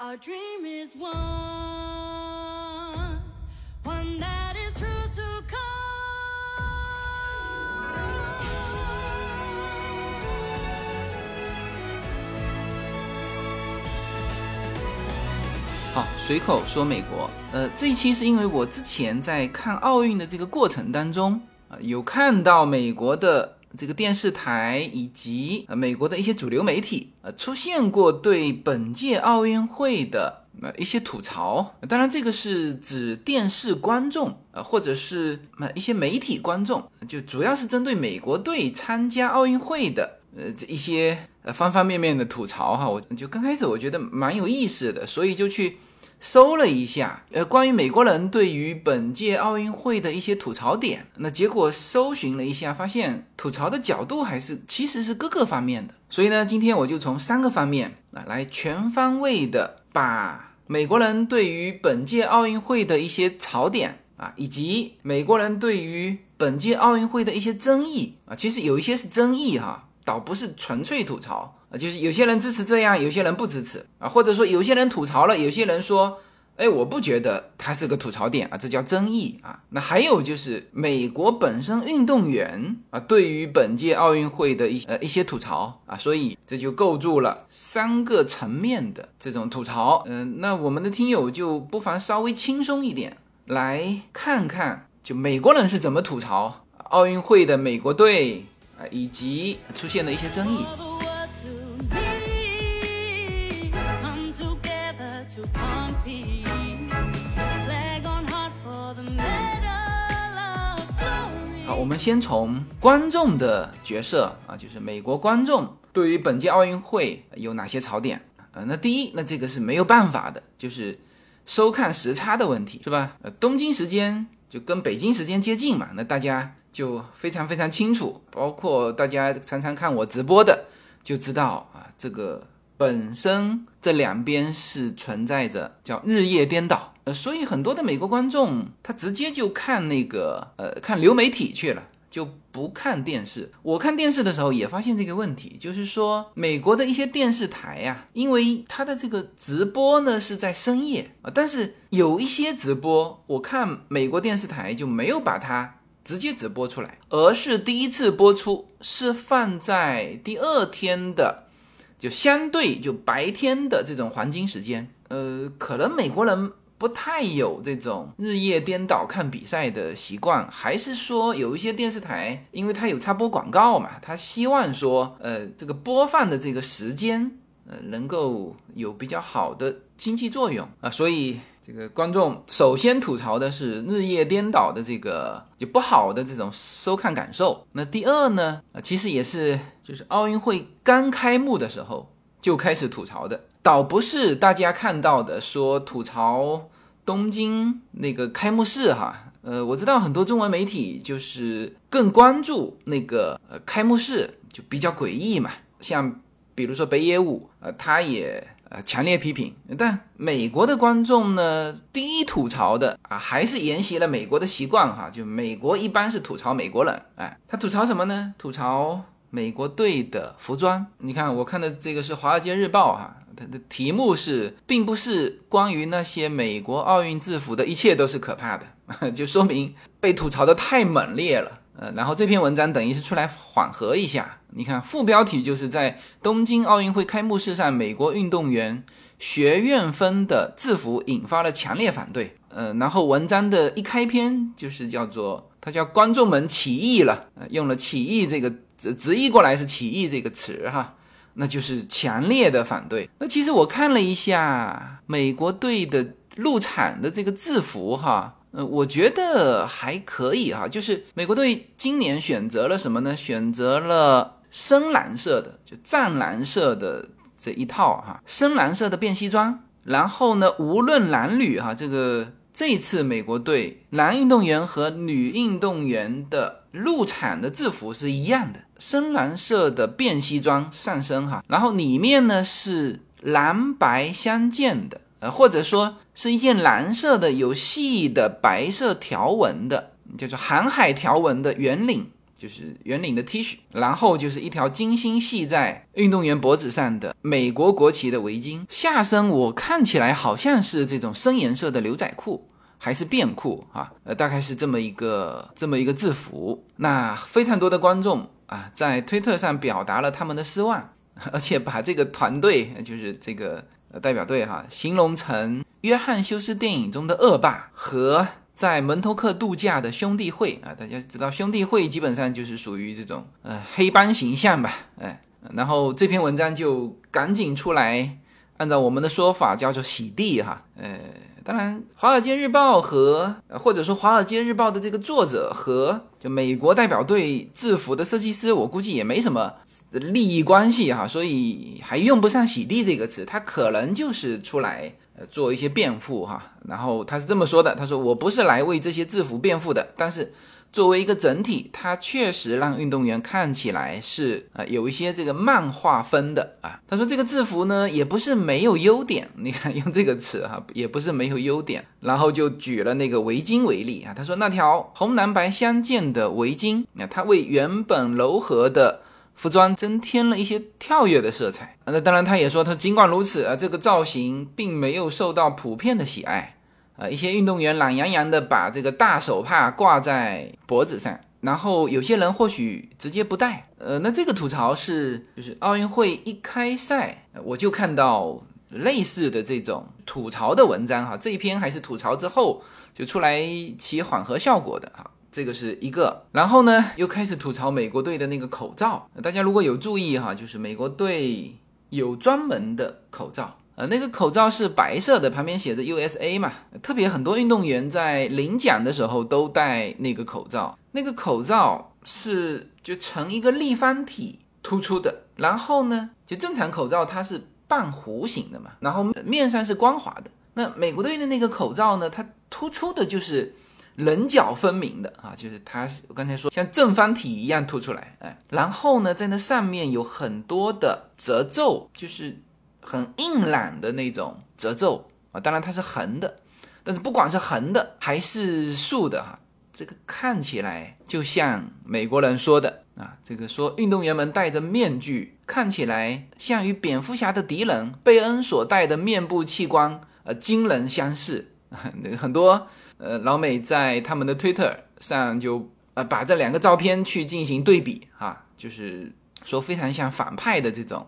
Our dream is one, one that is true to come. 好，随口说美国。呃，这一期是因为我之前在看奥运的这个过程当中啊、有看到美国的这个电视台以及呃美国的一些主流媒体呃出现过对本届奥运会的呃一些吐槽。当然，这个是指电视观众呃或者是呃一些媒体观众，就主要是针对美国队参加奥运会的呃这一些呃方方面面的吐槽哈。我就刚开始我觉得蛮有意思的，所以就去。搜了一下，呃，关于美国人对于本届奥运会的一些吐槽点，那结果搜寻了一下，发现吐槽的角度还是其实是各个方面的。所以呢，今天我就从三个方面啊来全方位的把美国人对于本届奥运会的一些槽点啊，以及美国人对于本届奥运会的一些争议啊，其实有一些是争议哈。倒不是纯粹吐槽啊，就是有些人支持这样，有些人不支持啊，或者说有些人吐槽了，有些人说，哎，我不觉得它是个吐槽点啊，这叫争议啊。那还有就是美国本身运动员啊，对于本届奥运会的一呃一些吐槽啊，所以这就构筑了三个层面的这种吐槽。嗯、那我们的听友就不妨稍微轻松一点，来看看就美国人是怎么吐槽奥运会的美国队。啊，以及出现的一些争议。我们先从观众的角色啊，就是美国观众对于本届奥运会有哪些槽点呃？那第一，那这个是没有办法的，就是收看时差的问题，是吧？呃，东京时间就跟北京时间接近嘛，那大家就非常非常清楚，包括大家常常看我直播的，就知道啊，这个本身这两边是存在着叫日夜颠倒，所以很多的美国观众他直接就看那个呃看流媒体去了。就不看电视。我看电视的时候也发现这个问题，就是说美国的一些电视台呀、因为它的这个直播呢是在深夜啊，但是有一些直播，我看美国电视台就没有把它直接直播出来，而是第一次播出是放在第二天的，就相对就白天的这种黄金时间。呃，可能美国人不太有这种日夜颠倒看比赛的习惯，还是说有一些电视台，因为它有插播广告嘛，它希望说，呃，这个播放的这个时间，呃，能够有比较好的经济作用啊，所以。这个观众首先吐槽的是日夜颠倒的这个就不好的这种收看感受。那第二呢，啊，其实也是就是奥运会刚开幕的时候就开始吐槽的，倒不是大家看到的说吐槽东京那个开幕式哈。呃，我知道很多中文媒体就是更关注那个呃开幕式，就比较诡异嘛，像比如说北野武，呃，他也呃强烈批评。但美国的观众呢，第一吐槽的啊，还是沿袭了美国的习惯哈，就美国一般是吐槽美国人，哎，他吐槽什么呢？吐槽美国队的服装。你看，我看的这个是《华尔街日报》哈，它的题目是，并不是关于那些美国奥运制服的一切都是可怕的，就说明被吐槽的太猛烈了。呃，然后这篇文章等于是出来缓和一下。你看副标题就是在东京奥运会开幕式上，美国运动员学院风的制服引发了强烈反对。呃，然后文章的一开篇就是叫做它叫观众们起义了，呃、用了起义这个直直译过来是起义这个词哈。那就是强烈的反对。那其实我看了一下美国队的入场的这个制服哈，呃，我觉得还可以哈。就是美国队今年选择了什么呢？选择了深蓝色的，就湛蓝色的这一套哈，深蓝色的便西装。然后呢，无论男女哈，这个这次美国队男运动员和女运动员的入场的制服是一样的。深蓝色的便西装上身哈，然后里面呢是蓝白相间的，呃，或者说是一件蓝色的有细的白色条纹的，叫做航海条纹的圆领就是圆领的 T 恤，然后就是一条精心系在运动员脖子上的美国国旗的围巾，下身我看起来好像是这种深颜色的牛仔裤，还是便裤啊？呃，大概是这么一个这么一个制服。那非常多的观众啊，在推特上表达了他们的失望，而且把这个团队，就是这个代表队哈，形容成约翰休斯电影中的恶霸和。在门头克度假的兄弟会啊，大家知道兄弟会基本上就是属于这种呃黑帮形象吧，哎，然后这篇文章就赶紧出来，按照我们的说法叫做洗地哈，呃，当然华尔街日报和或者说华尔街日报的这个作者和就美国代表队制服的设计师，我估计也没什么利益关系哈，所以还用不上洗地这个词，他可能就是出来。做一些辩护哈，然后他是这么说的：“他说我不是来为这些制服辩护的，但是作为一个整体，它确实让运动员看起来是啊有一些这个漫画风的啊。”他说这个制服呢也不是没有优点，你看用这个词哈，也不是没有优点。然后就举了那个围巾为例啊，他说那条红蓝白相间的围巾啊，它为原本柔和的。服装增添了一些跳跃的色彩啊。那当然，他也说，他尽管如此啊，这个造型并没有受到普遍的喜爱啊。一些运动员懒洋洋的把这个大手帕挂在脖子上，然后有些人或许直接不戴。呃，那这个吐槽是，就是奥运会一开赛，我就看到类似的这种吐槽的文章哈。这一篇还是吐槽之后就出来起缓和效果的哈。这个是一个，然后呢，又开始吐槽美国队的那个口罩。大家如果有注意哈，就是美国队有专门的口罩，呃，那个口罩是白色的，旁边写着 USA 嘛。特别很多运动员在领奖的时候都戴那个口罩，那个口罩是就成一个立方体突出的。然后呢，就正常口罩它是半弧形的嘛，然后面上是光滑的。那美国队的那个口罩呢，它突出的就是。棱角分明的啊，就是它，我刚才说像正方体一样凸出来，哎，然后呢，在那上面有很多的褶皱，就是很硬朗的那种褶皱啊。当然它是横的，但是不管是横的还是竖的哈，这个看起来就像美国人说的啊，这个说运动员们戴着面具，看起来像与蝙蝠侠的敌人贝恩所戴的面部器官呃惊人相似，很多。呃，老美在他们的推特上就呃把这两个照片去进行对比啊，就是说非常像反派的这种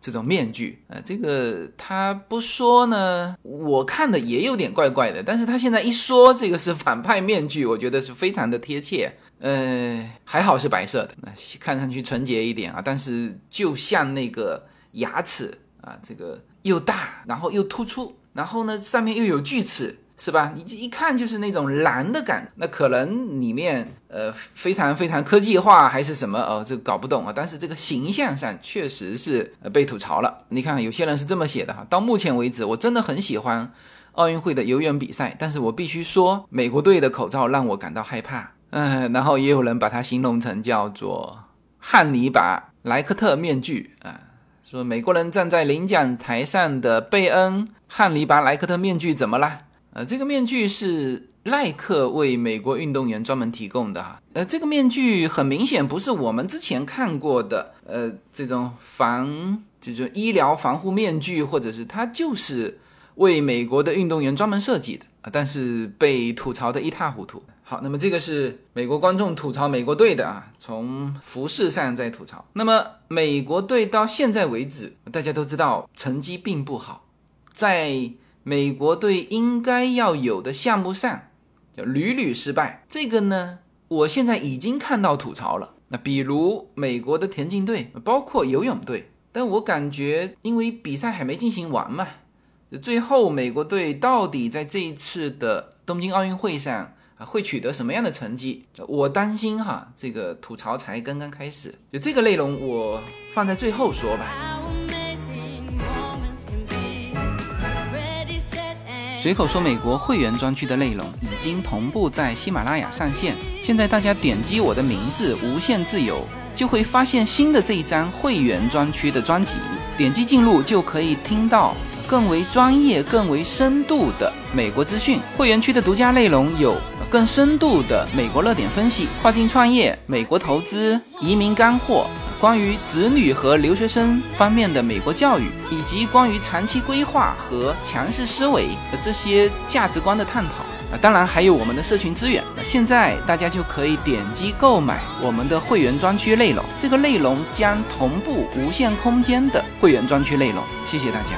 这种面具。呃，这个他不说呢，我看的也有点怪怪的。但是他现在一说这个是反派面具，我觉得是非常的贴切。呃，还好是白色的，那看上去纯洁一点啊。但是就像那个牙齿啊，这个又大，然后又突出，然后呢上面又有锯齿。是吧？你这一看就是那种蓝的感，那可能里面呃非常非常科技化还是什么哦，这搞不懂啊。但是这个形象上确实是被吐槽了。你看有些人是这么写的哈，到目前为止我真的很喜欢奥运会的游泳比赛，但是我必须说美国队的口罩让我感到害怕。嗯，然后也有人把它形容成叫做汉尼拔莱克特面具啊，说美国人站在领奖台上的贝恩汉尼拔莱克特面具怎么了？呃，这个面具是耐克为美国运动员专门提供的哈。呃，这个面具很明显不是我们之前看过的，呃，这种防就是医疗防护面具，或者是它就是为美国的运动员专门设计的啊。但是被吐槽的一塌糊涂。好，那么这个是美国观众吐槽美国队的啊，从服饰上在吐槽。那么美国队到现在为止，大家都知道成绩并不好，在。美国队应该要有的项目上，就屡屡失败。这个呢，我现在已经看到吐槽了。那比如美国的田径队，包括游泳队，但我感觉因为比赛还没进行完嘛，最后美国队到底在这一次的东京奥运会上会取得什么样的成绩？我担心哈，这个吐槽才刚刚开始。就这个内容，我放在最后说吧。随口说美国会员专区的内容已经同步在喜马拉雅上线，现在大家点击我的名字“无限自由”，就会发现新的这一张会员专区的专辑，点击进入就可以听到更为专业、更为深度的美国资讯。会员区的独家内容有更深度的美国热点分析、跨境创业、美国投资、移民干货。关于子女和留学生方面的美国教育，以及关于长期规划和强势思维的这些价值观的探讨啊，当然还有我们的社群资源。那现在大家就可以点击购买我们的会员专区内容，这个内容将同步无限空间的会员专区内容。谢谢大家。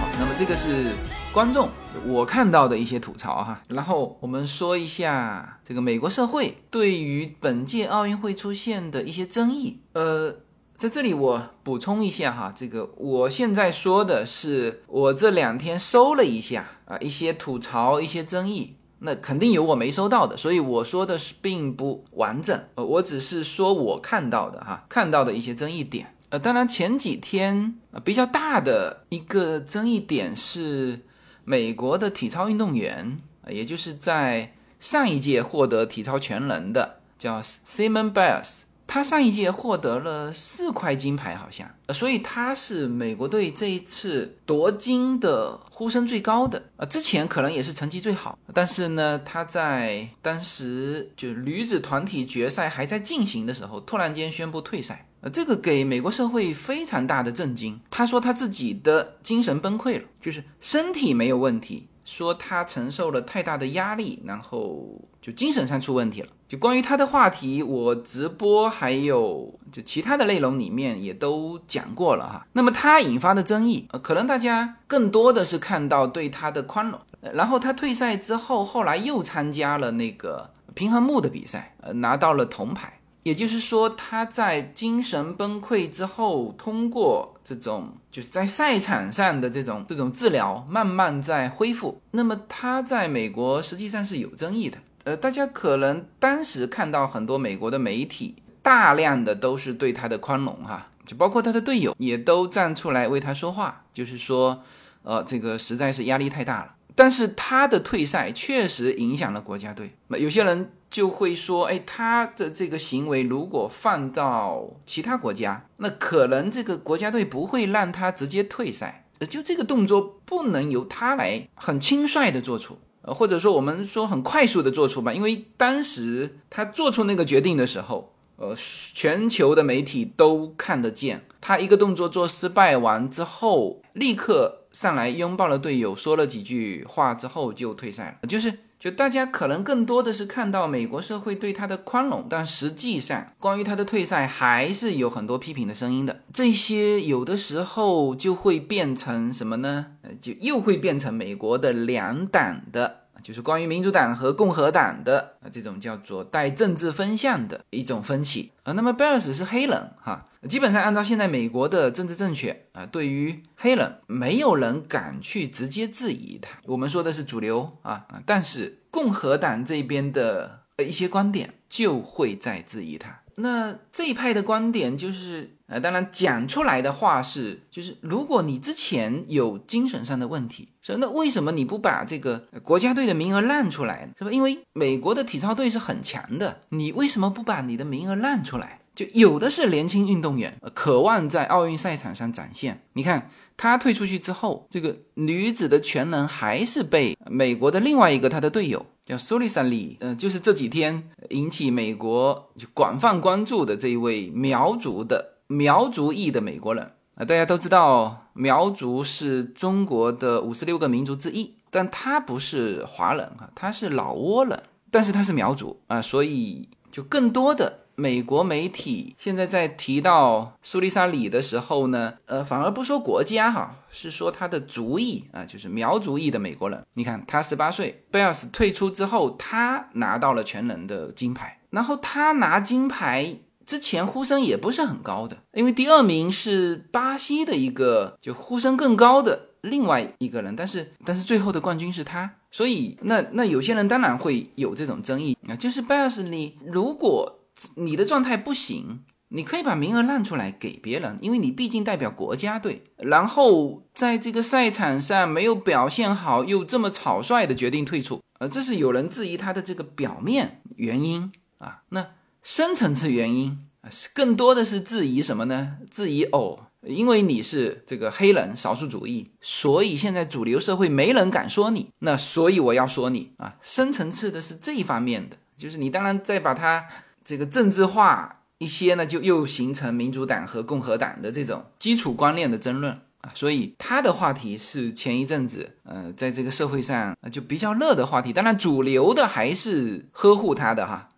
好，那么这个是观众。我看到的一些吐槽哈，然后我们说一下这个美国社会对于本届奥运会出现的一些争议。呃，在这里我补充一下哈，这个我现在说的是我这两天搜了一下啊，一些吐槽、一些争议，那肯定有我没收到的，所以我说的是并不完整。呃，我只是说我看到的哈，看到的一些争议点。呃，当然前几天啊比较大的一个争议点是。美国的体操运动员，也就是在上一届获得体操全能的，叫 Simon Biles，他上一届获得了四块金牌，好像，所以他是美国队这一次夺金的呼声最高的。呃，之前可能也是成绩最好，但是呢，他在当时就女子团体决赛还在进行的时候，突然间宣布退赛。这个给美国社会非常大的震惊。他说他自己的精神崩溃了，就是身体没有问题，说他承受了太大的压力，然后就精神上出问题了。就关于他的话题，我直播还有就其他的内容里面也都讲过了哈。那么他引发的争议，呃，可能大家更多的是看到对他的宽容。然后他退赛之后，后来又参加了那个平衡木的比赛，呃，拿到了铜牌。也就是说，他在精神崩溃之后，通过这种就是在赛场上的这种这种治疗，慢慢在恢复。那么他在美国实际上是有争议的。呃，大家可能当时看到很多美国的媒体，大量的都是对他的宽容哈，就包括他的队友也都站出来为他说话，就是说，呃，这个实在是压力太大了。但是他的退赛确实影响了国家队。那有些人就会说：“哎，他的这个行为如果放到其他国家，那可能这个国家队不会让他直接退赛。就这个动作不能由他来很轻率的做出，呃，或者说我们说很快速的做出吧。因为当时他做出那个决定的时候，呃，全球的媒体都看得见，他一个动作做失败完之后，立刻。”上来拥抱了队友，说了几句话之后就退赛了。就是，就大家可能更多的是看到美国社会对他的宽容，但实际上关于他的退赛还是有很多批评的声音的。这些有的时候就会变成什么呢？就又会变成美国的两党的。就是关于民主党和共和党的啊这种叫做带政治分项的一种分歧啊。那么贝尔斯是黑人哈，基本上按照现在美国的政治正确啊，对于黑人没有人敢去直接质疑他。我们说的是主流啊啊，但是共和党这边的呃一些观点就会在质疑他。那这一派的观点就是，呃，当然讲出来的话是，就是如果你之前有精神上的问题，说那为什么你不把这个国家队的名额让出来？是吧？因为美国的体操队是很强的，你为什么不把你的名额让出来？就有的是年轻运动员，渴望在奥运赛场上展现。你看他退出去之后，这个女子的全能还是被美国的另外一个他的队友。叫苏丽珊里，呃，就是这几天引起美国就广泛关注的这一位苗族的苗族裔的美国人啊，大家都知道苗族是中国的五十六个民族之一，但他不是华人哈，他是老挝人，但是他是苗族啊，所以就更多的。美国媒体现在在提到苏丽莎里的时候呢，呃，反而不说国家哈，是说他的族裔啊，就是苗族裔的美国人。你看他十八岁，贝尔斯退出之后，他拿到了全能的金牌。然后他拿金牌之前呼声也不是很高的，因为第二名是巴西的一个就呼声更高的另外一个人，但是但是最后的冠军是他，所以那那有些人当然会有这种争议啊，就是贝尔斯你如果。你的状态不行，你可以把名额让出来给别人，因为你毕竟代表国家队。然后在这个赛场上没有表现好，又这么草率的决定退出，呃，这是有人质疑他的这个表面原因啊。那深层次原因，啊，是更多的是质疑什么呢？质疑哦，因为你是这个黑人少数主义，所以现在主流社会没人敢说你，那所以我要说你啊。深层次的是这一方面的，就是你当然再把它这个政治化一些呢，就又形成民主党和共和党的这种基础观念的争论啊。所以他的话题是前一阵子呃，在这个社会上就比较热的话题，当然主流的还是呵护他的哈，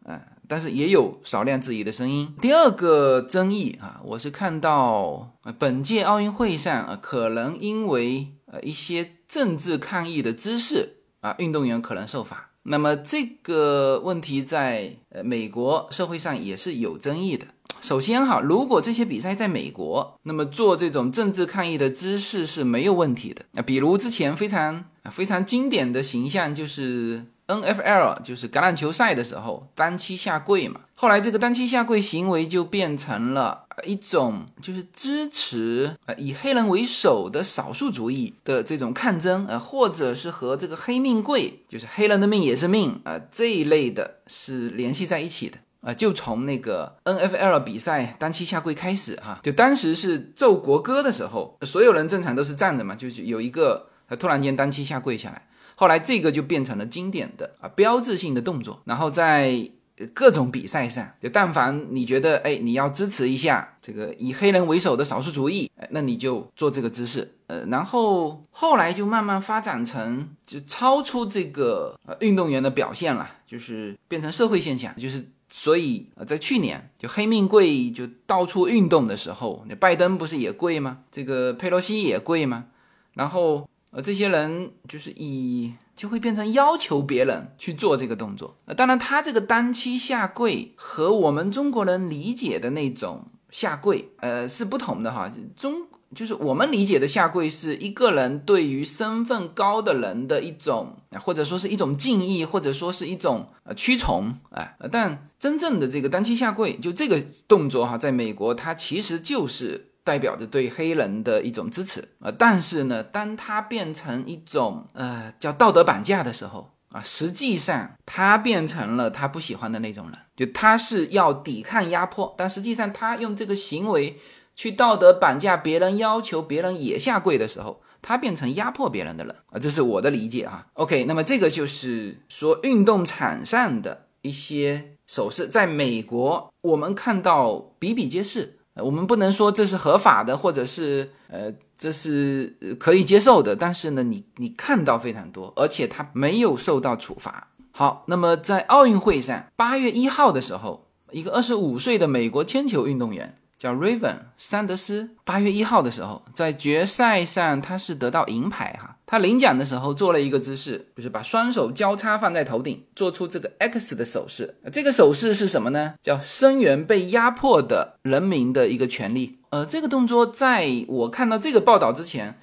但是也有少量质疑的声音。第二个争议啊，我是看到，本届奥运会上啊，可能因为呃一些政治抗议的姿势啊，运动员可能受罚。那么这个问题在呃美国社会上也是有争议的。首先哈，如果这些比赛在美国，那么做这种政治抗议的姿势是没有问题的。啊比如之前非常非常经典的形象就是。N F L 就是橄榄球赛的时候单膝下跪嘛，后来这个单膝下跪行为就变成了一种就是支持呃以黑人为首的少数主义的这种抗争呃，或者是和这个黑命贵就是黑人的命也是命啊这一类的是联系在一起的啊，就从那个 N F L 比赛单膝下跪开始哈，就当时是奏国歌的时候，所有人正常都是站着嘛，就是有一个他突然间单膝下跪下来。后来这个就变成了经典的啊标志性的动作，然后在各种比赛上，就但凡你觉得哎你要支持一下这个以黑人为首的少数主义，哎那你就做这个姿势，呃，然后后来就慢慢发展成就超出这个呃运动员的表现了，就是变成社会现象，就是所以呃在去年就黑命贵就到处运动的时候，那拜登不是也跪吗？这个佩洛西也跪吗？然后。呃，这些人就是以就会变成要求别人去做这个动作。呃，当然，他这个单膝下跪和我们中国人理解的那种下跪，呃，是不同的哈。中就是我们理解的下跪是一个人对于身份高的人的一种，或者说是一种敬意，或者说是一种呃屈从，哎，但真正的这个单膝下跪，就这个动作哈，在美国它其实就是。代表着对黑人的一种支持啊，但是呢，当他变成一种呃叫道德绑架的时候啊，实际上他变成了他不喜欢的那种人，就他是要抵抗压迫，但实际上他用这个行为去道德绑架别人，要求别人也下跪的时候，他变成压迫别人的人啊，这是我的理解哈。OK，那么这个就是说运动场上的一些手势，在美国我们看到比比皆是。我们不能说这是合法的，或者是呃，这是可以接受的。但是呢，你你看到非常多，而且他没有受到处罚。好，那么在奥运会上，八月一号的时候，一个二十五岁的美国铅球运动员。叫 Raven 桑德斯，八月一号的时候，在决赛上他是得到银牌哈。他领奖的时候做了一个姿势，就是把双手交叉放在头顶，做出这个 X 的手势。这个手势是什么呢？叫声援被压迫的人民的一个权利。呃，这个动作在我看到这个报道之前，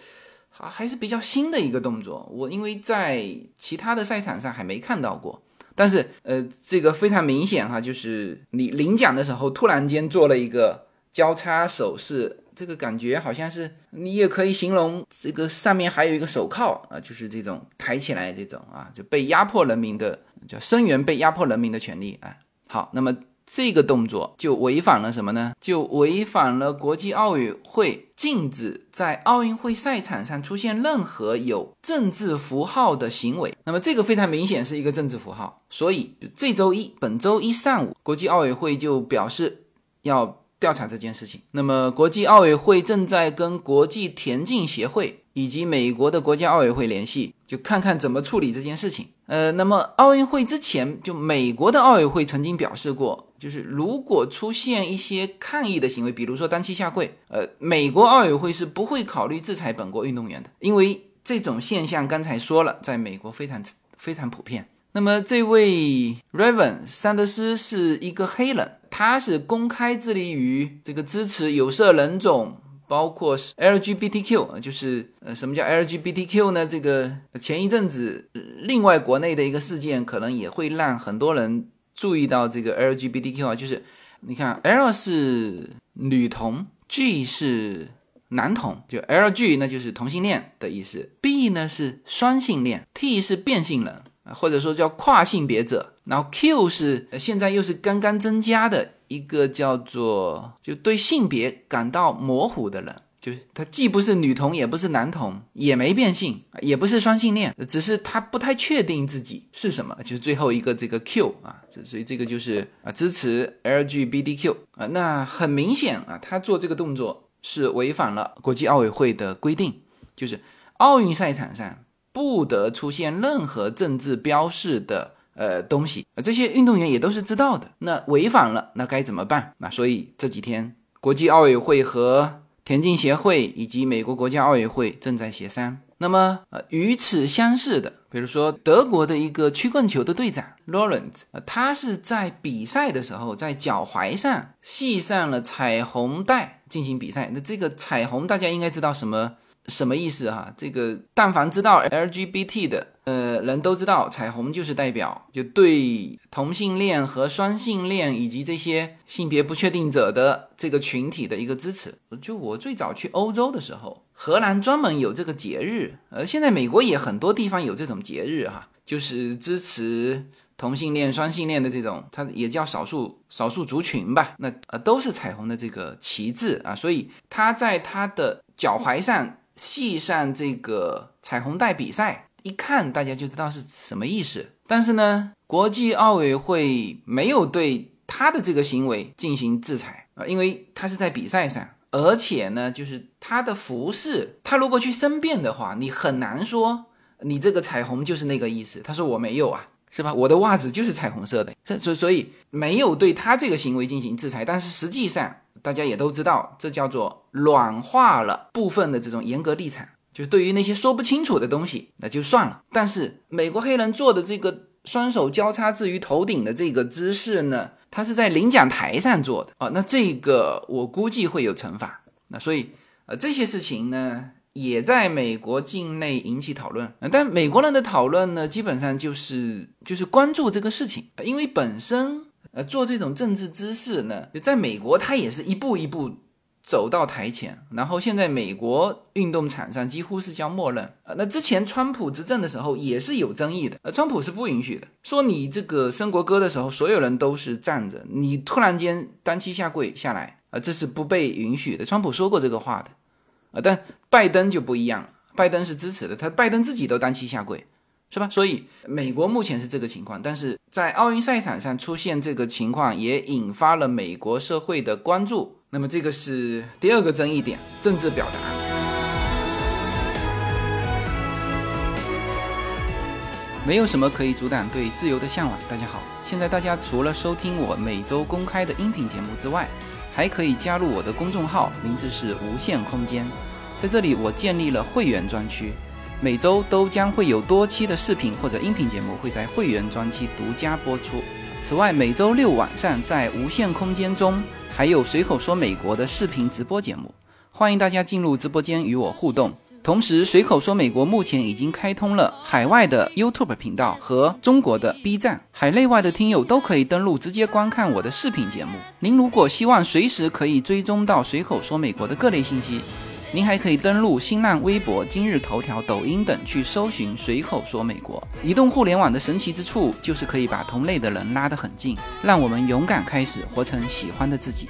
还还是比较新的一个动作。我因为在其他的赛场上还没看到过，但是呃，这个非常明显哈，就是你领奖的时候突然间做了一个。交叉手势，这个感觉好像是你也可以形容这个上面还有一个手铐啊，就是这种抬起来这种啊，就被压迫人民的叫声援被压迫人民的权利啊。好，那么这个动作就违反了什么呢？就违反了国际奥委会禁止在奥运会赛场上出现任何有政治符号的行为。那么这个非常明显是一个政治符号，所以这周一，本周一上午，国际奥委会就表示要。调查这件事情，那么国际奥委会正在跟国际田径协会以及美国的国家奥委会联系，就看看怎么处理这件事情。呃，那么奥运会之前，就美国的奥委会曾经表示过，就是如果出现一些抗议的行为，比如说单膝下跪，呃，美国奥委会是不会考虑制裁本国运动员的，因为这种现象刚才说了，在美国非常非常普遍。那么这位 Raven 桑德斯是一个黑人。他是公开致力于这个支持有色人种，包括 LGBTQ，就是呃，什么叫 LGBTQ 呢？这个前一阵子，另外国内的一个事件，可能也会让很多人注意到这个 LGBTQ 啊，就是你看，L 是女同，G 是男同，就 LG 那就是同性恋的意思，B 呢是双性恋，T 是变性人。啊或者说叫跨性别者，然后 Q 是现在又是刚刚增加的一个叫做就对性别感到模糊的人。就是他既不是女同，也不是男同，也没变性，也不是双性恋，只是他不太确定自己是什么。就是最后一个这个 Q 啊，所以这个就是啊支持 LGBTQ 啊。那很明显啊，他做这个动作是违反了国际奥委会的规定，就是奥运赛场上不得出现任何政治标示的呃东西。这些运动员也都是知道的。那违反了，那该怎么办？那所以这几天国际奥委会和田径协会以及美国国家奥委会正在协商。那么，呃，与此相似的，比如说德国的一个曲棍球的队长 Lawrence，他是在比赛的时候在脚踝上系上了彩虹带进行比赛。那这个彩虹大家应该知道什么？什么意思哈？这个但凡知道 LGBT 的呃人都知道，彩虹就是代表就对同性恋和双性恋以及这些性别不确定者的这个群体的一个支持。就我最早去欧洲的时候，荷兰专门有这个节日，呃，现在美国也很多地方有这种节日哈，就是支持同性恋、双性恋的这种，它也叫少数少数族群吧。那呃都是彩虹的这个旗帜啊，所以它在它的脚踝上。系上这个彩虹带比赛，一看大家就知道是什么意思。但是呢，国际奥委会没有对他的这个行为进行制裁啊，因为他是在比赛上，而且呢，就是他的服饰，他如果去申辩的话，你很难说你这个彩虹就是那个意思。他说我没有啊，是吧？我的袜子就是彩虹色的，所所以没有对他这个行为进行制裁。但是实际上。大家也都知道，这叫做软化了部分的这种严格地产，就对于那些说不清楚的东西，那就算了。但是美国黑人做的这个双手交叉置于头顶的这个姿势呢，他是在领奖台上做的啊，那这个我估计会有惩罚。那所以呃这些事情呢，也在美国境内引起讨论。但美国人的讨论呢，基本上就是就是关注这个事情，因为本身。呃，做这种政治姿势呢，就在美国，他也是一步一步走到台前。然后现在美国运动场上几乎是叫默认。呃，那之前川普执政的时候也是有争议的。呃，川普是不允许的，说你这个升国歌的时候，所有人都是站着，你突然间单膝下跪下来，啊，这是不被允许的。川普说过这个话的。啊，但拜登就不一样，拜登是支持的，他拜登自己都单膝下跪。是吧？所以美国目前是这个情况，但是在奥运赛场上出现这个情况，也引发了美国社会的关注。那么这个是第二个争议点，政治表达。没有什么可以阻挡对自由的向往。大家好，现在大家除了收听我每周公开的音频节目之外，还可以加入我的公众号，名字是无限空间，在这里我建立了会员专区。每周都将会有多期的视频或者音频节目会在会员专区独家播出。此外，每周六晚上在无限空间中还有随口说美国的视频直播节目，欢迎大家进入直播间与我互动。同时，随口说美国目前已经开通了海外的 YouTube 频道和中国的 B 站，海内外的听友都可以登录直接观看我的视频节目。您如果希望随时可以追踪到随口说美国的各类信息。您还可以登录新浪微博、今日头条、抖音等去搜寻“随口说美国”。移动互联网的神奇之处就是可以把同类的人拉得很近，让我们勇敢开始，活成喜欢的自己。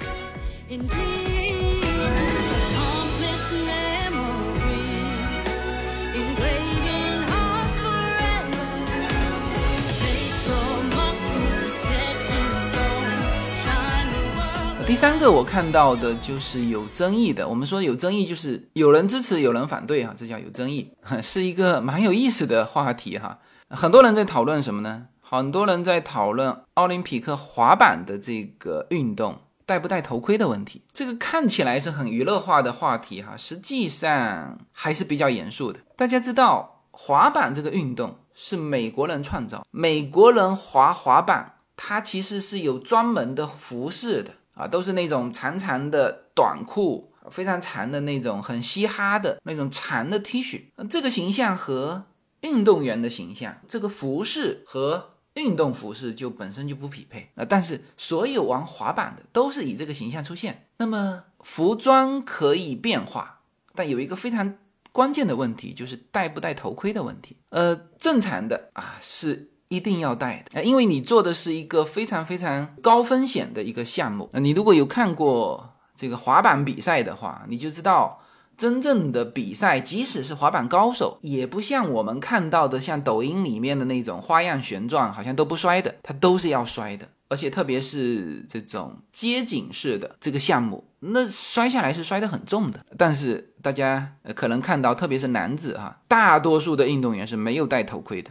第三个我看到的就是有争议的。我们说有争议，就是有人支持，有人反对，哈，这叫有争议，是一个蛮有意思的话题，哈。很多人在讨论什么呢？很多人在讨论奥林匹克滑板的这个运动戴不戴头盔的问题。这个看起来是很娱乐化的话题，哈，实际上还是比较严肃的。大家知道，滑板这个运动是美国人创造，美国人滑滑板，它其实是有专门的服饰的。啊，都是那种长长的短裤，非常长的那种很嘻哈的那种长的 T 恤。这个形象和运动员的形象，这个服饰和运动服饰就本身就不匹配啊。但是所有玩滑板的都是以这个形象出现。那么服装可以变化，但有一个非常关键的问题，就是戴不戴头盔的问题。呃，正常的啊是。一定要戴的，因为你做的是一个非常非常高风险的一个项目。你如果有看过这个滑板比赛的话，你就知道。真正的比赛，即使是滑板高手，也不像我们看到的，像抖音里面的那种花样旋转，好像都不摔的，它都是要摔的。而且特别是这种街景式的这个项目，那摔下来是摔得很重的。但是大家可能看到，特别是男子哈，大多数的运动员是没有戴头盔的。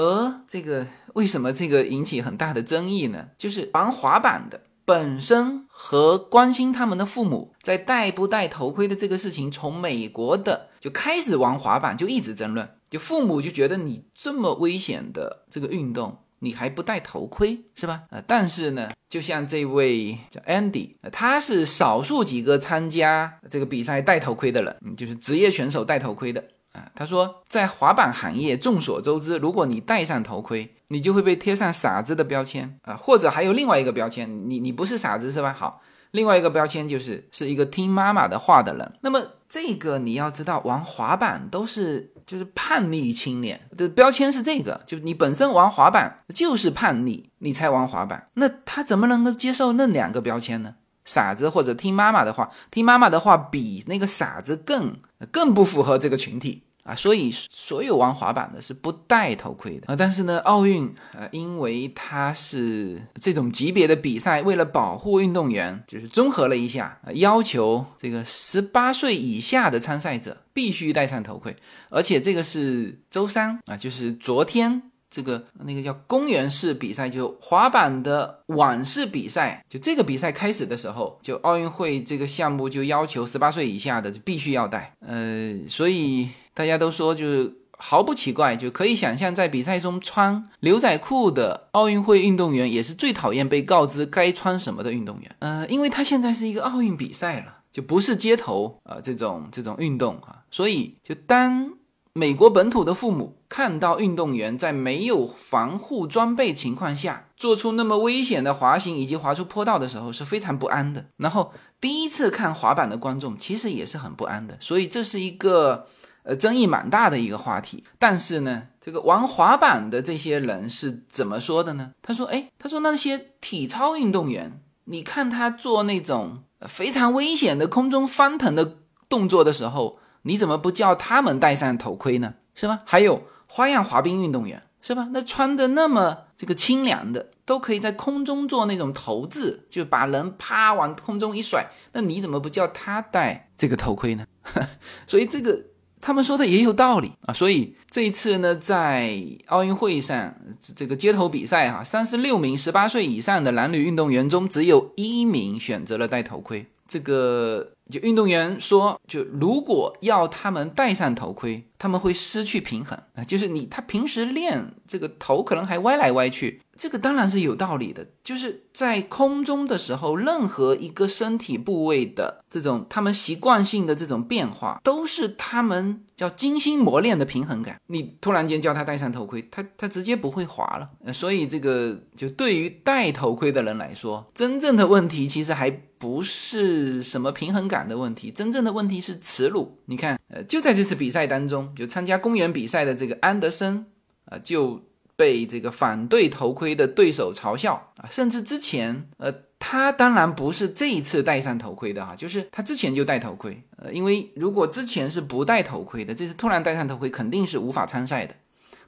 而这个为什么这个引起很大的争议呢？就是玩滑板的。本身和关心他们的父母在戴不戴头盔的这个事情，从美国的就开始玩滑板就一直争论，就父母就觉得你这么危险的这个运动，你还不戴头盔是吧？呃，但是呢，就像这位叫 Andy，他是少数几个参加这个比赛戴头盔的人，就是职业选手戴头盔的。啊，他说，在滑板行业，众所周知，如果你戴上头盔，你就会被贴上傻子的标签啊，或者还有另外一个标签，你你不是傻子是吧？好，另外一个标签就是是一个听妈妈的话的人。那么这个你要知道，玩滑板都是就是叛逆青年的标签是这个，就你本身玩滑板就是叛逆，你才玩滑板。那他怎么能够接受那两个标签呢？傻子或者听妈妈的话，听妈妈的话比那个傻子更更不符合这个群体啊，所以所有玩滑板的是不戴头盔的啊。但是呢，奥运呃，因为它是这种级别的比赛，为了保护运动员，就是综合了一下，要求这个十八岁以下的参赛者必须戴上头盔，而且这个是周三啊，就是昨天。这个那个叫公园式比赛，就滑板的碗式比赛，就这个比赛开始的时候，就奥运会这个项目就要求十八岁以下的必须要戴，呃，所以大家都说就是毫不奇怪，就可以想象在比赛中穿牛仔裤的奥运会运动员也是最讨厌被告知该穿什么的运动员，呃，因为他现在是一个奥运比赛了，就不是街头啊这种这种运动啊，所以就当。美国本土的父母看到运动员在没有防护装备情况下做出那么危险的滑行以及滑出坡道的时候是非常不安的。然后第一次看滑板的观众其实也是很不安的，所以这是一个呃争议蛮大的一个话题。但是呢，这个玩滑板的这些人是怎么说的呢？他说：“哎，他说那些体操运动员，你看他做那种非常危险的空中翻腾的动作的时候。”你怎么不叫他们戴上头盔呢？是吧？还有花样滑冰运动员，是吧？那穿的那么这个清凉的，都可以在空中做那种投掷，就把人啪往空中一甩。那你怎么不叫他戴这个头盔呢？所以这个他们说的也有道理啊。所以这一次呢，在奥运会上这个街头比赛哈，三十六名十八岁以上的男女运动员中，只有一名选择了戴头盔。这个。就运动员说，就如果要他们戴上头盔，他们会失去平衡啊。就是你他平时练这个头可能还歪来歪去，这个当然是有道理的。就是在空中的时候，任何一个身体部位的这种他们习惯性的这种变化，都是他们叫精心磨练的平衡感。你突然间叫他戴上头盔，他他直接不会滑了。所以这个就对于戴头盔的人来说，真正的问题其实还。不是什么平衡感的问题，真正的问题是耻辱。你看，呃，就在这次比赛当中，就参加公园比赛的这个安德森，啊，就被这个反对头盔的对手嘲笑啊，甚至之前，呃，他当然不是这一次戴上头盔的哈，就是他之前就戴头盔，呃，因为如果之前是不戴头盔的，这次突然戴上头盔，肯定是无法参赛的。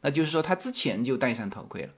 那就是说他之前就戴上头盔了。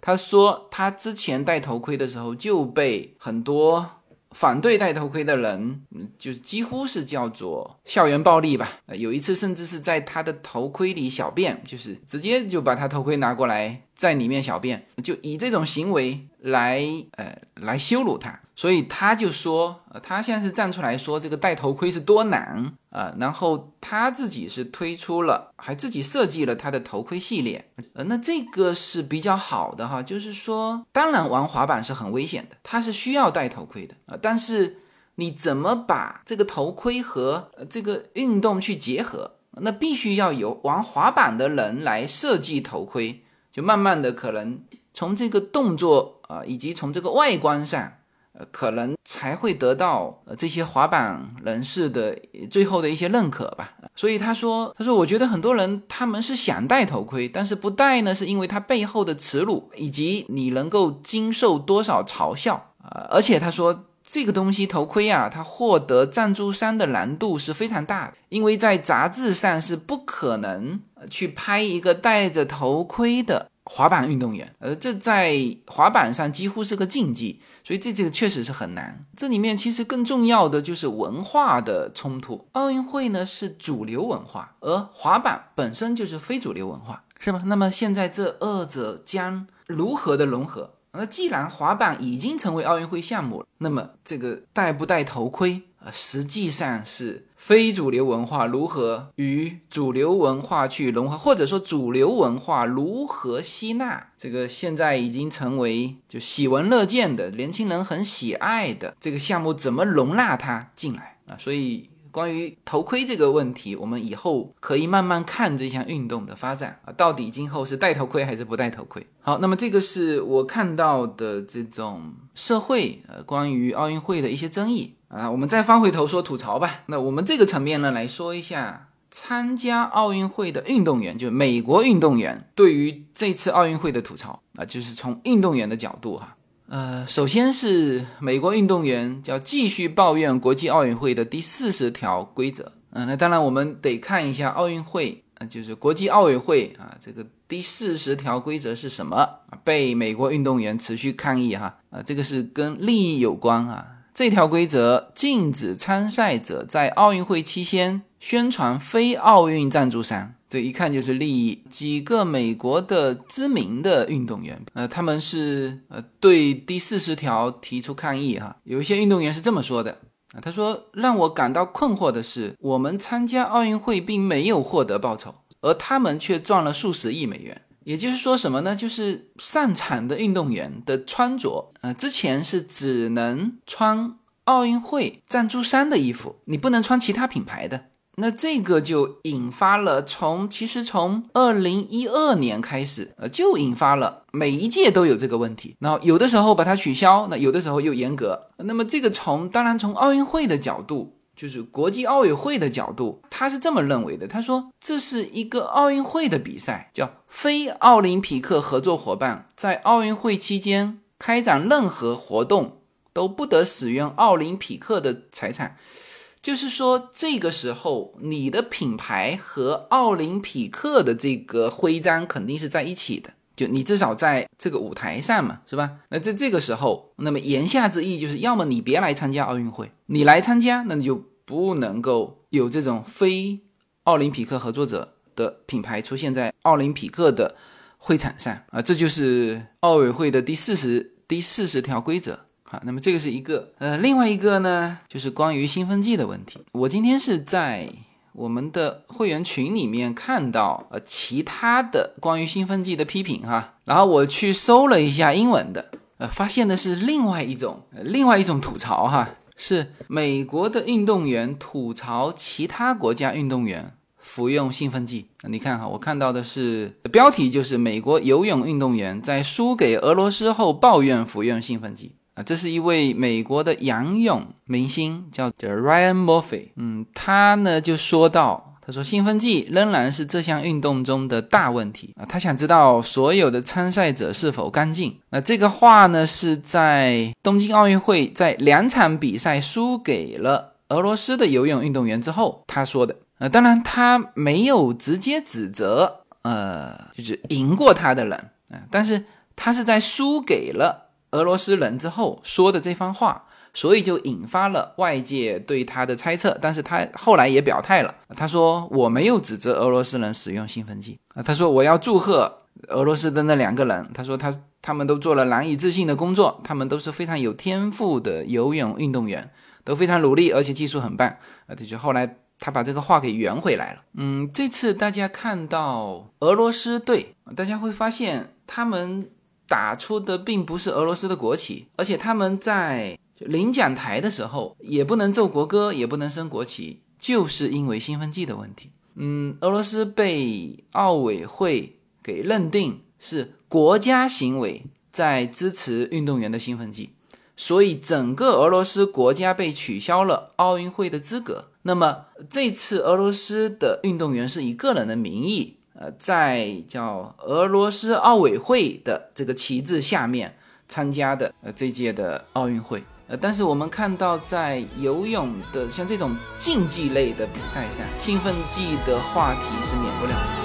他说他之前戴头盔的时候就被很多。反对戴头盔的人，嗯，就几乎是叫做校园暴力吧。有一次甚至是在他的头盔里小便，就是直接就把他头盔拿过来。在里面小便，就以这种行为来呃来羞辱他，所以他就说，他现在是站出来说这个戴头盔是多难啊，然后他自己是推出了，还自己设计了他的头盔系列，呃，那这个是比较好的哈，就是说，当然玩滑板是很危险的，他是需要戴头盔的啊，但是你怎么把这个头盔和这个运动去结合，那必须要由玩滑板的人来设计头盔。就慢慢的可能从这个动作啊，以及从这个外观上，呃，可能才会得到呃这些滑板人士的最后的一些认可吧。所以他说，他说我觉得很多人他们是想戴头盔，但是不戴呢，是因为它背后的耻辱以及你能够经受多少嘲笑啊。而且他说这个东西头盔啊，它获得赞助商的难度是非常大的，因为在杂志上是不可能去拍一个戴着头盔的。滑板运动员，呃，这在滑板上几乎是个禁忌，所以这这个确实是很难。这里面其实更重要的就是文化的冲突。奥运会呢是主流文化，而滑板本身就是非主流文化，是吧？那么现在这二者将如何的融合？那既然滑板已经成为奥运会项目了，那么这个戴不戴头盔啊，实际上是。非主流文化如何与主流文化去融合，或者说主流文化如何吸纳这个现在已经成为就喜闻乐见的年轻人很喜爱的这个项目，怎么容纳它进来啊？所以。关于头盔这个问题，我们以后可以慢慢看这项运动的发展啊，到底今后是戴头盔还是不戴头盔？好，那么这个是我看到的这种社会呃关于奥运会的一些争议啊，我们再翻回头说吐槽吧。那我们这个层面呢来说一下参加奥运会的运动员，就美国运动员对于这次奥运会的吐槽啊，就是从运动员的角度哈。呃，首先是美国运动员叫继续抱怨国际奥运会的第四十条规则。嗯，那当然我们得看一下奥运会啊，就是国际奥委会啊，这个第四十条规则是什么？被美国运动员持续抗议哈啊，这个是跟利益有关啊。这条规则禁止参赛者在奥运会期间宣传非奥运赞助商。这一看就是利益。几个美国的知名的运动员，呃，他们是呃对第四十条提出抗议哈。有一些运动员是这么说的啊，他说：“让我感到困惑的是，我们参加奥运会并没有获得报酬，而他们却赚了数十亿美元。也就是说什么呢？就是上场的运动员的穿着，呃，之前是只能穿奥运会赞助商的衣服，你不能穿其他品牌的。”那这个就引发了从其实从二零一二年开始，呃，就引发了每一届都有这个问题。然后有的时候把它取消，那有的时候又严格。那么这个从当然从奥运会的角度，就是国际奥委会的角度，他是这么认为的。他说这是一个奥运会的比赛，叫非奥林匹克合作伙伴在奥运会期间开展任何活动都不得使用奥林匹克的财产。就是说，这个时候你的品牌和奥林匹克的这个徽章肯定是在一起的，就你至少在这个舞台上嘛，是吧？那在这个时候，那么言下之意就是，要么你别来参加奥运会，你来参加，那你就不能够有这种非奥林匹克合作者的品牌出现在奥林匹克的会场上啊，这就是奥委会的第四十第四十条规则。啊，那么这个是一个，呃，另外一个呢，就是关于兴奋剂的问题。我今天是在我们的会员群里面看到呃其他的关于兴奋剂的批评哈，然后我去搜了一下英文的，呃，发现的是另外一种，另外一种吐槽哈，是美国的运动员吐槽其他国家运动员服用兴奋剂。你看哈，我看到的是标题就是美国游泳运动员在输给俄罗斯后抱怨服用兴奋剂。这是一位美国的仰泳明星，叫 Ryan Murphy。嗯，他呢就说到，他说兴奋剂仍然是这项运动中的大问题啊。他想知道所有的参赛者是否干净。那这个话呢是在东京奥运会在两场比赛输给了俄罗斯的游泳运动员之后他说的。呃，当然他没有直接指责呃，就是赢过他的人啊，但是他是在输给了。俄罗斯人之后说的这番话，所以就引发了外界对他的猜测。但是他后来也表态了，他说我没有指责俄罗斯人使用兴奋剂啊。他说我要祝贺俄罗斯的那两个人。他说他他们都做了难以置信的工作，他们都是非常有天赋的游泳运动员，都非常努力，而且技术很棒啊。他就后来他把这个话给圆回来了。嗯，这次大家看到俄罗斯队，大家会发现他们。打出的并不是俄罗斯的国旗，而且他们在领奖台的时候也不能奏国歌，也不能升国旗，就是因为兴奋剂的问题。嗯，俄罗斯被奥委会给认定是国家行为在支持运动员的兴奋剂，所以整个俄罗斯国家被取消了奥运会的资格。那么这次俄罗斯的运动员是以个人的名义，呃，在叫俄罗斯奥委会的这个旗帜下面参加的呃这届的奥运会。呃，但是我们看到在游泳的像这种竞技类的比赛上，兴奋剂的话题是免不了的。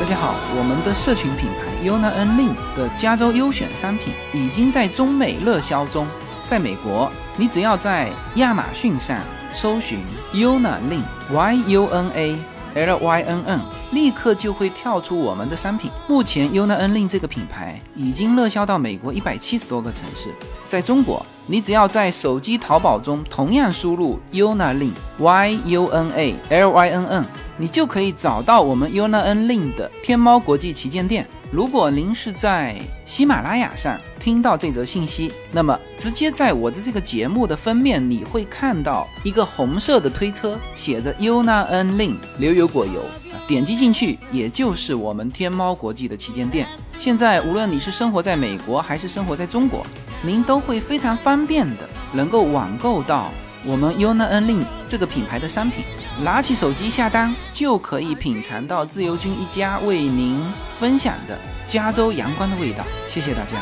大家好，我们的社群品牌 Yona N Lin 的加州优选商品已经在中美热销中。在美国，你只要在亚马逊上搜寻 Yona Lin Y U N A L Y N N，立刻就会跳出我们的商品。目前 Yona N Lin 这个品牌已经热销到美国一百七十多个城市。在中国，你只要在手机淘宝中同样输入 Yona Lin Y U N A L Y N N。你就可以找到我们 Yuna Lin 的天猫国际旗舰店。如果您是在喜马拉雅上听到这则信息，那么直接在我的这个节目的封面，你会看到一个红色的推车，写着 Yuna N Lin 流油果油。点击进去，也就是我们天猫国际的旗舰店。现在无论你是生活在美国还是生活在中国，您都会非常方便的能够网购到我们 Yuna N Lin 这个品牌的商品。拿起手机下单，就可以品尝到自由军一家为您分享的加州阳光的味道。谢谢大家。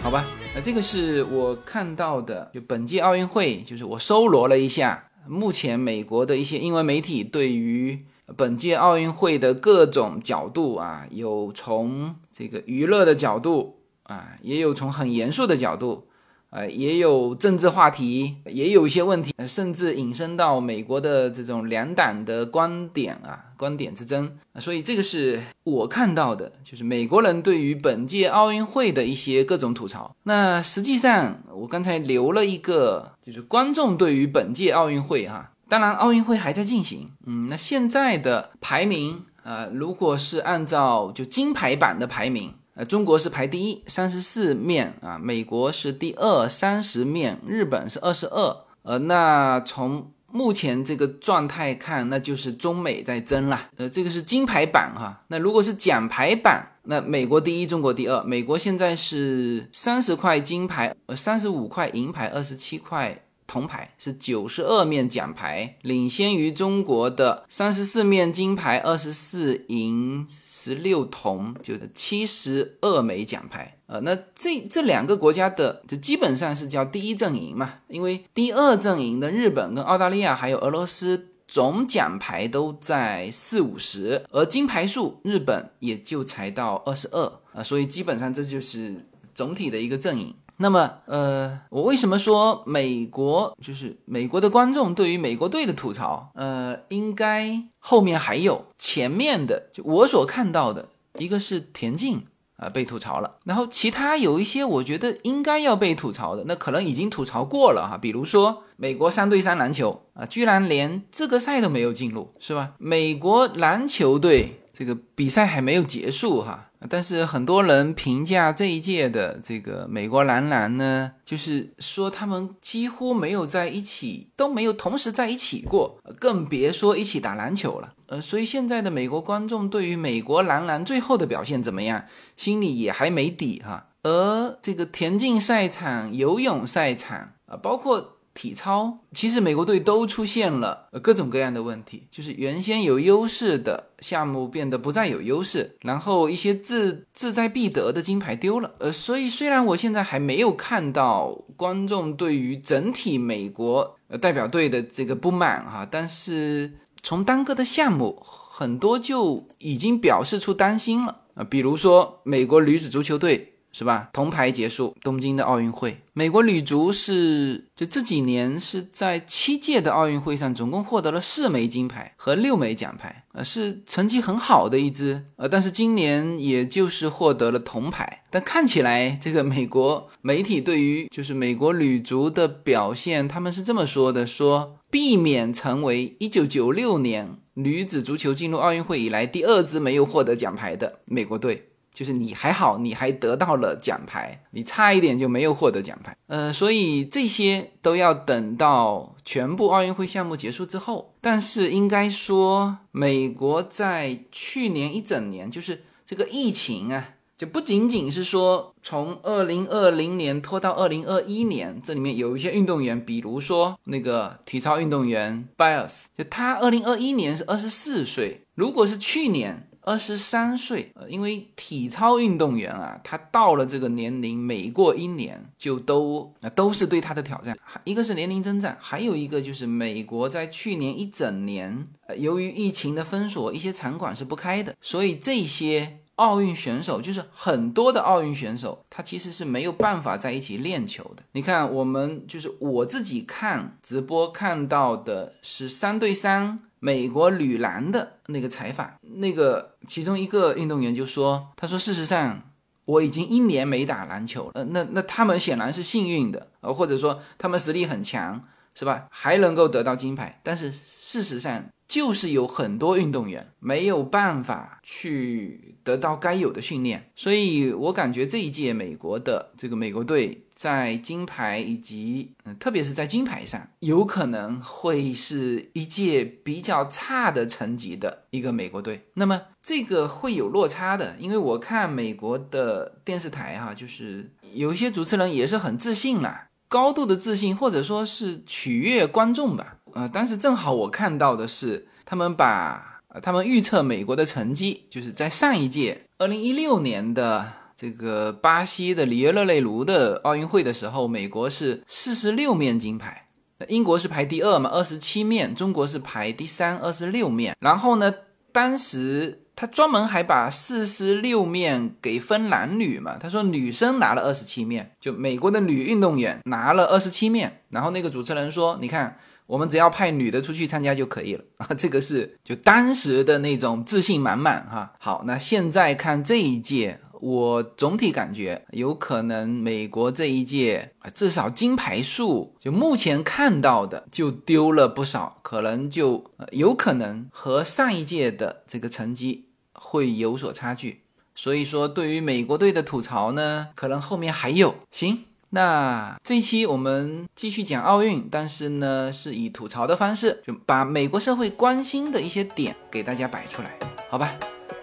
好吧，那这个是我看到的，就本届奥运会，就是我搜罗了一下，目前美国的一些英文媒体对于本届奥运会的各种角度啊，有从这个娱乐的角度啊，也有从很严肃的角度。呃，也有政治话题，也有一些问题，甚至引申到美国的这种两党的观点啊，观点之争。所以这个是我看到的，就是美国人对于本届奥运会的一些各种吐槽。那实际上，我刚才留了一个，就是观众对于本届奥运会哈、当然奥运会还在进行，嗯，那现在的排名，呃，如果是按照就金牌榜的排名。呃，中国是排第一，三十四面啊，美国是第二，三十面，日本是二十二。呃，那从目前这个状态看，那就是中美在争啦。呃，这个是金牌榜哈。那如果是奖牌榜，那美国第一，中国第二。美国现在是三十块金牌，呃，三十五块银牌，二十七块。铜牌是九十二面奖牌，领先于中国的三十四面金牌、二十四银、十六铜，就是七十二枚奖牌。呃，那这这两个国家的，就基本上是叫第一阵营嘛，因为第二阵营的日本跟澳大利亚还有俄罗斯。总奖牌都在四五十，而金牌数日本也就才到二十二啊，所以基本上这就是总体的一个阵营。那么，呃，我为什么说美国就是美国的观众对于美国队的吐槽？呃，应该后面还有前面的，就我所看到的，一个是田径啊、被吐槽了，然后其他有一些我觉得应该要被吐槽的，那可能已经吐槽过了哈，比如说美国三对三篮球啊、居然连这个赛都没有进入，是吧？美国篮球队这个比赛还没有结束哈，但是很多人评价这一届的这个美国男篮呢，就是说他们几乎没有在一起，都没有同时在一起过，更别说一起打篮球了。呃，所以现在的美国观众对于美国男篮最后的表现怎么样，心里也还没底哈。而这个田径赛场、游泳赛场啊，包括体操，其实美国队都出现了呃各种各样的问题，就是原先有优势的项目变得不再有优势，然后一些志志在必得的金牌丢了。呃，所以虽然我现在还没有看到观众对于整体美国呃代表队的这个不满哈，但是从单个的项目，很多就已经表示出担心了啊、比如说美国女子足球队。是吧？铜牌结束，东京的奥运会，美国女足是就这几年是在七届的奥运会上总共获得了四枚金牌和六枚奖牌，呃，是成绩很好的一支，呃，但是今年也就是获得了铜牌。但看起来这个美国媒体对于就是美国女足的表现，他们是这么说的：说避免成为一九九六年女子足球进入奥运会以来第二支没有获得奖牌的美国队。就是你还好，你还得到了奖牌，你差一点就没有获得奖牌。呃，所以这些都要等到全部奥运会项目结束之后。但是应该说，美国在去年一整年，就是这个疫情啊。就不仅仅是说从二零二零年拖到二零二一年，这里面有一些运动员，比如说那个体操运动员 Bias，就他二零二一年是二十四岁，如果是去年二十三岁，呃，因为体操运动员啊，他到了这个年龄，每过一年就都啊都是对他的挑战，一个是年龄增长，还有一个就是美国在去年一整年，呃，由于疫情的封锁，一些场馆是不开的，所以这些。奥运选手就是很多的奥运选手，他其实是没有办法在一起练球的。你看，我们就是我自己看直播看到的是三对三美国女篮的那个采访，那个其中一个运动员就说：“他说，事实上我已经一年没打篮球了。那那他们显然是幸运的，呃，或者说他们实力很强，是吧？还能够得到金牌。但是事实上。”就是有很多运动员没有办法去得到该有的训练，所以我感觉这一届美国的这个美国队在金牌以及嗯，特别是在金牌上，有可能会是一届比较差的成绩的一个美国队。那么这个会有落差的，因为我看美国的电视台哈，就是有一些主持人也是很自信啦，高度的自信，或者说是取悦观众吧。呃，但是正好我看到的是，他们把他们预测美国的成绩，就是在上一届二零一六年的这个巴西的里约热内卢的奥运会的时候，美国是四十六面金牌，英国是排第二嘛，二十七面，中国是排第三，二十六面。然后呢，当时他专门还把四十六面给分男女嘛，他说女生拿了二十七面，就美国的女运动员拿了二十七面。然后那个主持人说，你看。我们只要派女的出去参加就可以了啊，这个是就当时的那种自信满满哈。好，那现在看这一届，我总体感觉有可能美国这一届啊，至少金牌数就目前看到的就丢了不少，可能就有可能和上一届的这个成绩会有所差距。所以说，对于美国队的吐槽呢，可能后面还有。行。那这一期我们继续讲奥运，但是呢，是以吐槽的方式，就把美国社会关心的一些点给大家摆出来，好吧？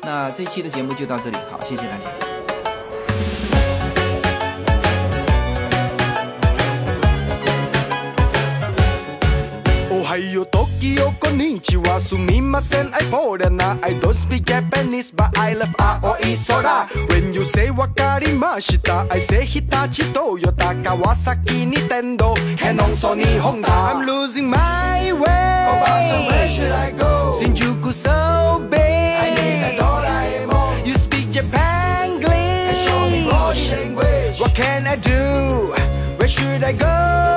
那这期的节目就到这里，好，谢谢大家。Ohio, Tokyo, konnichiwa, sumimasen, I foreigner I don't speak Japanese, but I love Aoi Sora. When you say wakarimashita, I say Hitachi, Toyota, Kawasaki, Nintendo Canon, Sony, Honda. I'm losing my way. Oh, so where should I go? Shinjuku so big. I need a Doraemon. You speak Japanese. And show me body language. What can I do? Where should I go?